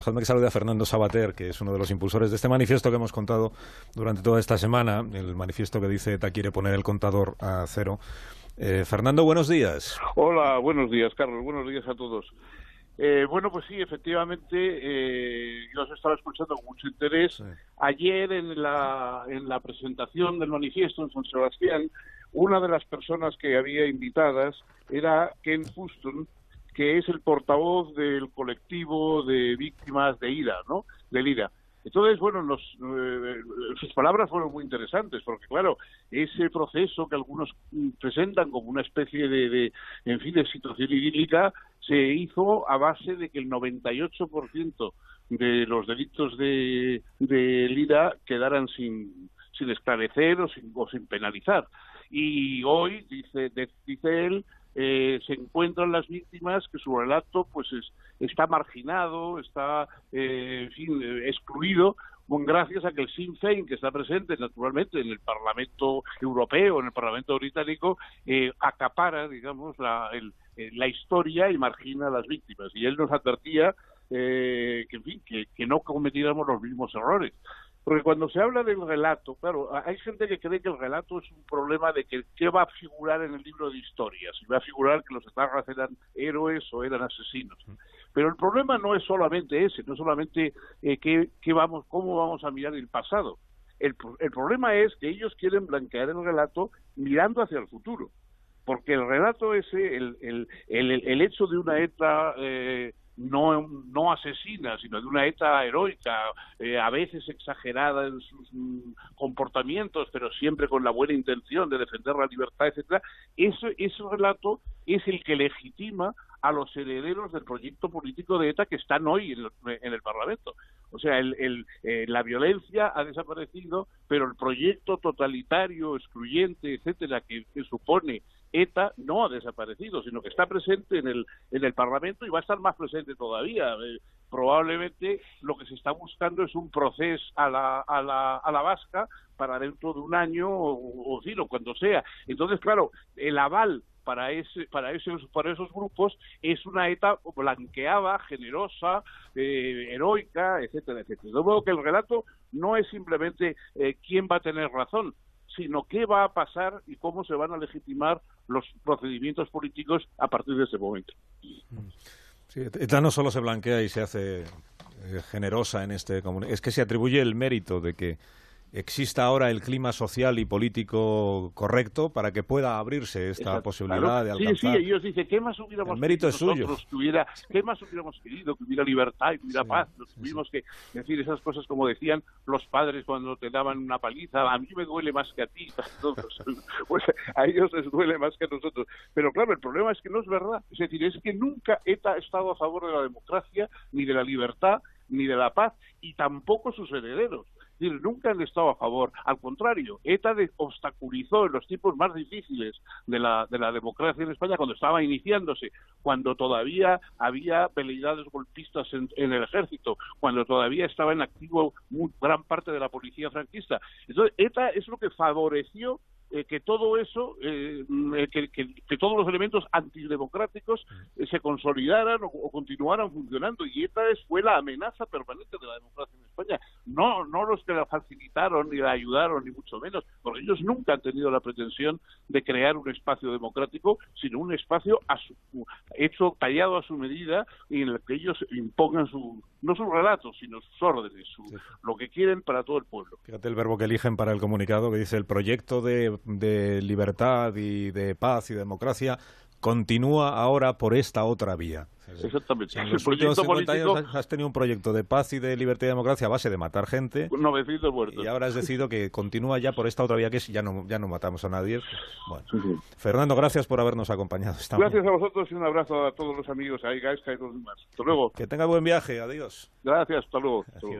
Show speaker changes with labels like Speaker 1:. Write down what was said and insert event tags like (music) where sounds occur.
Speaker 1: Dejadme que salude a Fernando Sabater, que es uno de los impulsores de este manifiesto que hemos contado durante toda esta semana, el manifiesto que dice ETA quiere poner el contador a cero. Eh, Fernando, buenos días.
Speaker 2: Hola, buenos días, Carlos. Buenos días a todos. Eh, bueno, pues sí, efectivamente, eh, yo os estaba escuchando con mucho interés.
Speaker 1: Sí.
Speaker 2: Ayer en la, en la presentación del manifiesto en San Sebastián, una de las personas que había invitadas era Ken Houston, que es el portavoz del colectivo de víctimas de IRA, ¿no? Del IRA. Entonces, bueno, nos, eh, sus palabras fueron muy interesantes, porque claro, ese proceso que algunos presentan como una especie de, de en fin, de situación idílica, se hizo a base de que el 98% de los delitos de, de IRA quedaran sin, sin esclarecer o sin, o sin penalizar. Y hoy, dice, dice él, eh, se encuentran las víctimas que su relato pues es- está marginado, está eh, en fin, eh, excluido, gracias a que el Sinn Féin, que está presente naturalmente en el Parlamento Europeo, en el Parlamento Británico, eh, acapara, digamos, la, el- eh, la historia y margina a las víctimas. Y él nos advertía eh, que, en fin, que, que no cometiéramos los mismos errores. Porque cuando se habla del relato, claro, hay gente que cree que el relato es un problema de que qué va a figurar en el libro de historias. Si va a figurar que los etarras eran héroes o eran asesinos. Pero el problema no es solamente ese, no es solamente eh, qué, qué vamos, cómo vamos a mirar el pasado. El, el problema es que ellos quieren blanquear el relato mirando hacia el futuro. Porque el relato ese, el, el, el, el hecho de una ETA eh, no, no asesina, sino de una ETA heroica, eh, a veces exagerada en sus mm, comportamientos, pero siempre con la buena intención de defender la libertad, etcétera, ese, ese relato es el que legitima a los herederos del proyecto político de ETA que están hoy en el, en el Parlamento. O sea, el, el, eh, la violencia ha desaparecido, pero el proyecto totalitario, excluyente, etcétera, que, que supone ETA no ha desaparecido, sino que está presente en el, en el Parlamento y va a estar más presente todavía. Eh, probablemente lo que está buscando es un proceso a la, a la, a la vasca para dentro de un año o, o, cuando sea. Entonces, claro, el aval para ese para esos para esos grupos es una ETA blanqueada, generosa, eh, heroica, etcétera, etcétera. De modo que el relato no es simplemente eh, quién va a tener razón, sino qué va a pasar y cómo se van a legitimar los procedimientos políticos a partir de ese momento.
Speaker 1: Sí, ETA no solo se blanquea y se hace generosa en este es que se atribuye el mérito de que exista ahora el clima social y político correcto para que pueda abrirse esta
Speaker 2: Exacto,
Speaker 1: posibilidad
Speaker 2: claro.
Speaker 1: de
Speaker 2: Sí,
Speaker 1: alcanzar.
Speaker 2: sí, ellos dicen, ¿qué más hubiéramos
Speaker 1: El mérito
Speaker 2: querido
Speaker 1: es suyo.
Speaker 2: que hubiera, ¿Qué más hubiéramos querido? Que hubiera libertad y que hubiera
Speaker 1: Sí,
Speaker 2: paz. Nos
Speaker 1: sí,
Speaker 2: tuvimos que decir esas cosas como decían los padres cuando te daban una paliza. A mí me duele más que a ti. (laughs) Entonces, pues a ellos les duele más que a nosotros. Pero claro, el problema es que no es verdad. Es decir, es que nunca ETA ha estado a favor de la democracia, ni de la libertad, ni de la paz, y tampoco sus herederos. Decir, nunca han estado a favor. Al contrario, ETA obstaculizó en los tiempos más difíciles de la, de la democracia en España, cuando estaba iniciándose, cuando todavía había veleidades golpistas en, en el ejército, cuando todavía estaba en activo muy, gran parte de la policía franquista. Entonces, ETA es lo que favoreció eh, que todo eso, eh, eh, que, que- que todos los elementos antidemocráticos eh, se consolidaran o, o continuaran funcionando. Y ETA es, fue la amenaza permanente de la democracia en España. No, no los que la facilitaron ni la ayudaron, ni mucho menos, porque ellos nunca han tenido la pretensión de crear un espacio democrático, sino un espacio a su- hecho, tallado a su medida, y en el que ellos impongan su, no sus relatos, sino sus órdenes, su-
Speaker 1: Sí.
Speaker 2: lo que quieren para todo el pueblo.
Speaker 1: Fíjate el verbo que eligen para el comunicado que dice el proyecto de, de libertad y de paz y democracia continúa ahora por esta otra vía.
Speaker 2: Exactamente.
Speaker 1: En los últimos
Speaker 2: proyecto
Speaker 1: 50 años
Speaker 2: político,
Speaker 1: has- has tenido un proyecto de paz y de libertad y democracia a base de matar gente
Speaker 2: 900 muertos.
Speaker 1: y ahora has decidido que continúa ya por esta otra vía que es ya no, ya no matamos a nadie. Bueno,
Speaker 2: Sí, sí.
Speaker 1: Fernando, gracias por habernos acompañado. esta
Speaker 2: Gracias
Speaker 1: mañana.
Speaker 2: a vosotros y un abrazo a todos los amigos, a Gaisca y todos los demás. Hasta luego.
Speaker 1: Que tenga buen viaje. Adiós.
Speaker 2: Gracias, hasta luego. Hasta luego.